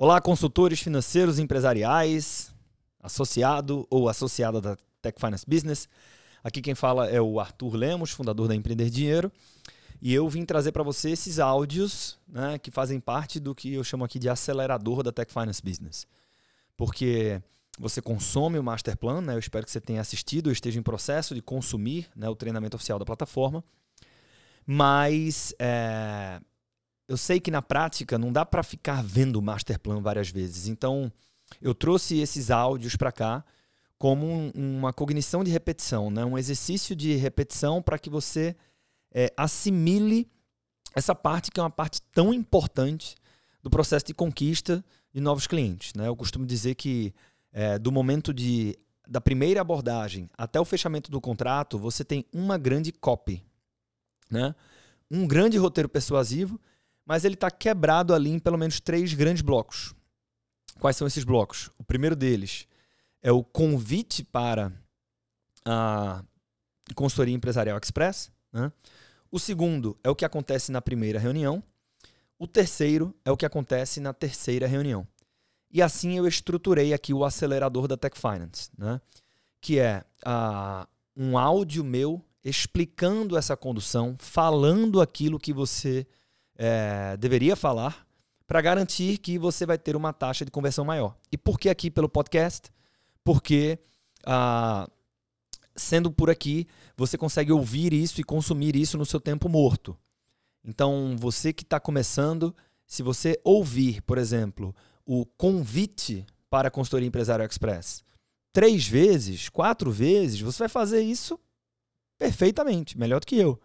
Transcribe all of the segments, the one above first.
Olá, consultores financeiros empresariais, associado ou associada da Tech Finance Business. Aqui quem fala é o Arthur Lemos, fundador da Empreender Dinheiro. E eu vim trazer para você esses áudios né, que fazem parte do que eu chamo aqui de acelerador da Tech Finance Business. Porque você consome o Master Plan, né, eu espero que você tenha assistido ou esteja em processo de consumir né, o treinamento oficial da plataforma. Mas é, eu sei que na prática não dá para ficar vendo o master plan várias vezes. Então, eu trouxe esses áudios para cá como um, uma cognição de repetição, né? um exercício de repetição para que você é, assimile essa parte que é uma parte tão importante do processo de conquista de novos clientes. Né? Eu costumo dizer que é, do momento de, da primeira abordagem até o fechamento do contrato, você tem uma grande copy, né? um grande roteiro persuasivo mas ele está quebrado ali em pelo menos três grandes blocos. Quais são esses blocos? O primeiro deles é o convite para a consultoria empresarial express. Né? O segundo é o que acontece na primeira reunião. O terceiro é o que acontece na terceira reunião. E assim eu estruturei aqui o acelerador da Tech Finance, né? que é uh, um áudio meu explicando essa condução, falando aquilo que você é, deveria falar para garantir que você vai ter uma taxa de conversão maior. E por que aqui pelo podcast? Porque ah, sendo por aqui, você consegue ouvir isso e consumir isso no seu tempo morto. Então, você que está começando, se você ouvir, por exemplo, o convite para a consultoria empresário express três vezes, quatro vezes, você vai fazer isso perfeitamente, melhor do que eu.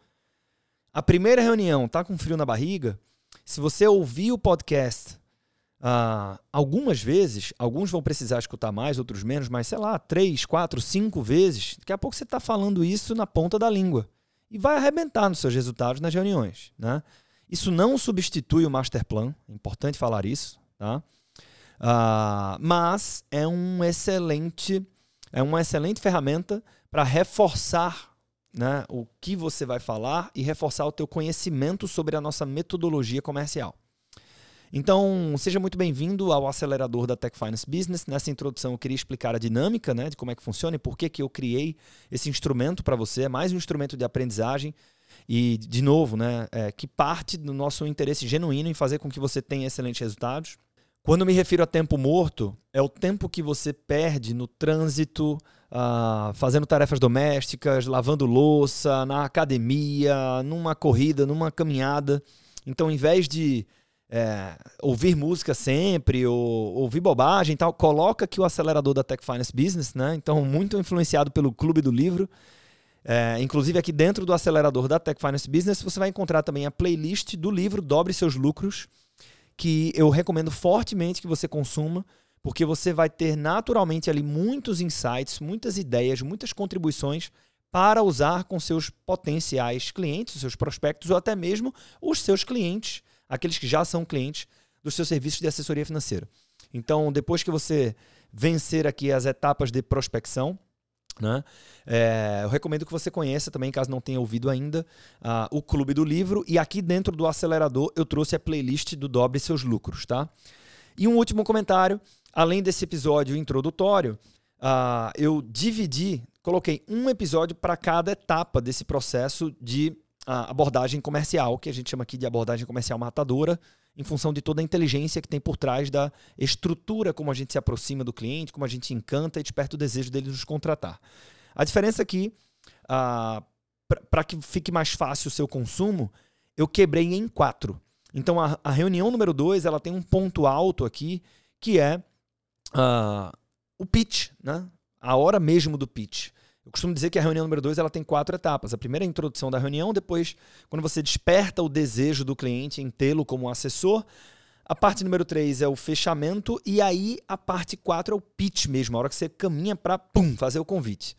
A primeira reunião tá com frio na barriga, se você ouvir o podcast uh, algumas vezes, alguns vão precisar escutar mais, outros menos, mas sei lá, três, quatro, cinco vezes, daqui a pouco você está falando isso na ponta da língua. E vai arrebentar nos seus resultados nas reuniões. Né? Isso não substitui o master plan, é importante falar isso, tá? Uh, mas é um excelente, é uma excelente ferramenta para reforçar né, o que você vai falar e reforçar o teu conhecimento sobre a nossa metodologia comercial. Então, seja muito bem-vindo ao acelerador da Tech Finance Business. Nessa introdução, eu queria explicar a dinâmica né, de como é que funciona e por que, que eu criei esse instrumento para você. É mais um instrumento de aprendizagem e, de novo, né, é, que parte do nosso interesse genuíno em fazer com que você tenha excelentes resultados. Quando me refiro a tempo morto, é o tempo que você perde no trânsito, uh, fazendo tarefas domésticas, lavando louça, na academia, numa corrida, numa caminhada. Então, em vez de é, ouvir música sempre ou ouvir bobagem e tal, coloca aqui o acelerador da Tech Finance Business, né? Então, muito influenciado pelo Clube do Livro. É, inclusive, aqui dentro do acelerador da Tech Finance Business, você vai encontrar também a playlist do livro Dobre Seus Lucros que eu recomendo fortemente que você consuma, porque você vai ter naturalmente ali muitos insights, muitas ideias, muitas contribuições para usar com seus potenciais clientes, seus prospectos ou até mesmo os seus clientes, aqueles que já são clientes dos seus serviços de assessoria financeira. Então, depois que você vencer aqui as etapas de prospecção, né? É, eu recomendo que você conheça também, caso não tenha ouvido ainda, uh, o Clube do Livro. E aqui dentro do acelerador eu trouxe a playlist do Dobre Seus Lucros. Tá? E um último comentário: além desse episódio introdutório, uh, eu dividi, coloquei um episódio para cada etapa desse processo de uh, abordagem comercial, que a gente chama aqui de abordagem comercial matadora em função de toda a inteligência que tem por trás da estrutura como a gente se aproxima do cliente, como a gente encanta e desperta o desejo dele nos contratar. A diferença aqui, ah, para que fique mais fácil o seu consumo, eu quebrei em quatro. Então a, a reunião número dois ela tem um ponto alto aqui que é uh, o pitch, né? a hora mesmo do pitch. Eu costumo dizer que a reunião número dois ela tem quatro etapas. A primeira é a introdução da reunião, depois, quando você desperta o desejo do cliente em tê-lo como assessor. A parte número três é o fechamento, e aí a parte quatro é o pitch mesmo, a hora que você caminha para fazer o convite.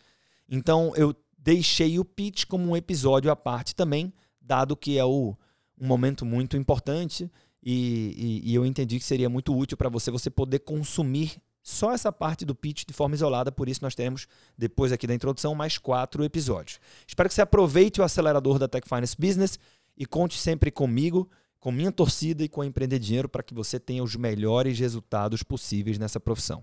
Então eu deixei o pitch como um episódio à parte também, dado que é o, um momento muito importante e, e, e eu entendi que seria muito útil para você você poder consumir só essa parte do pitch de forma isolada, por isso nós temos, depois aqui da introdução, mais quatro episódios. Espero que você aproveite o acelerador da Tech Finance Business e conte sempre comigo com minha torcida e com a Empreender Dinheiro para que você tenha os melhores resultados possíveis nessa profissão.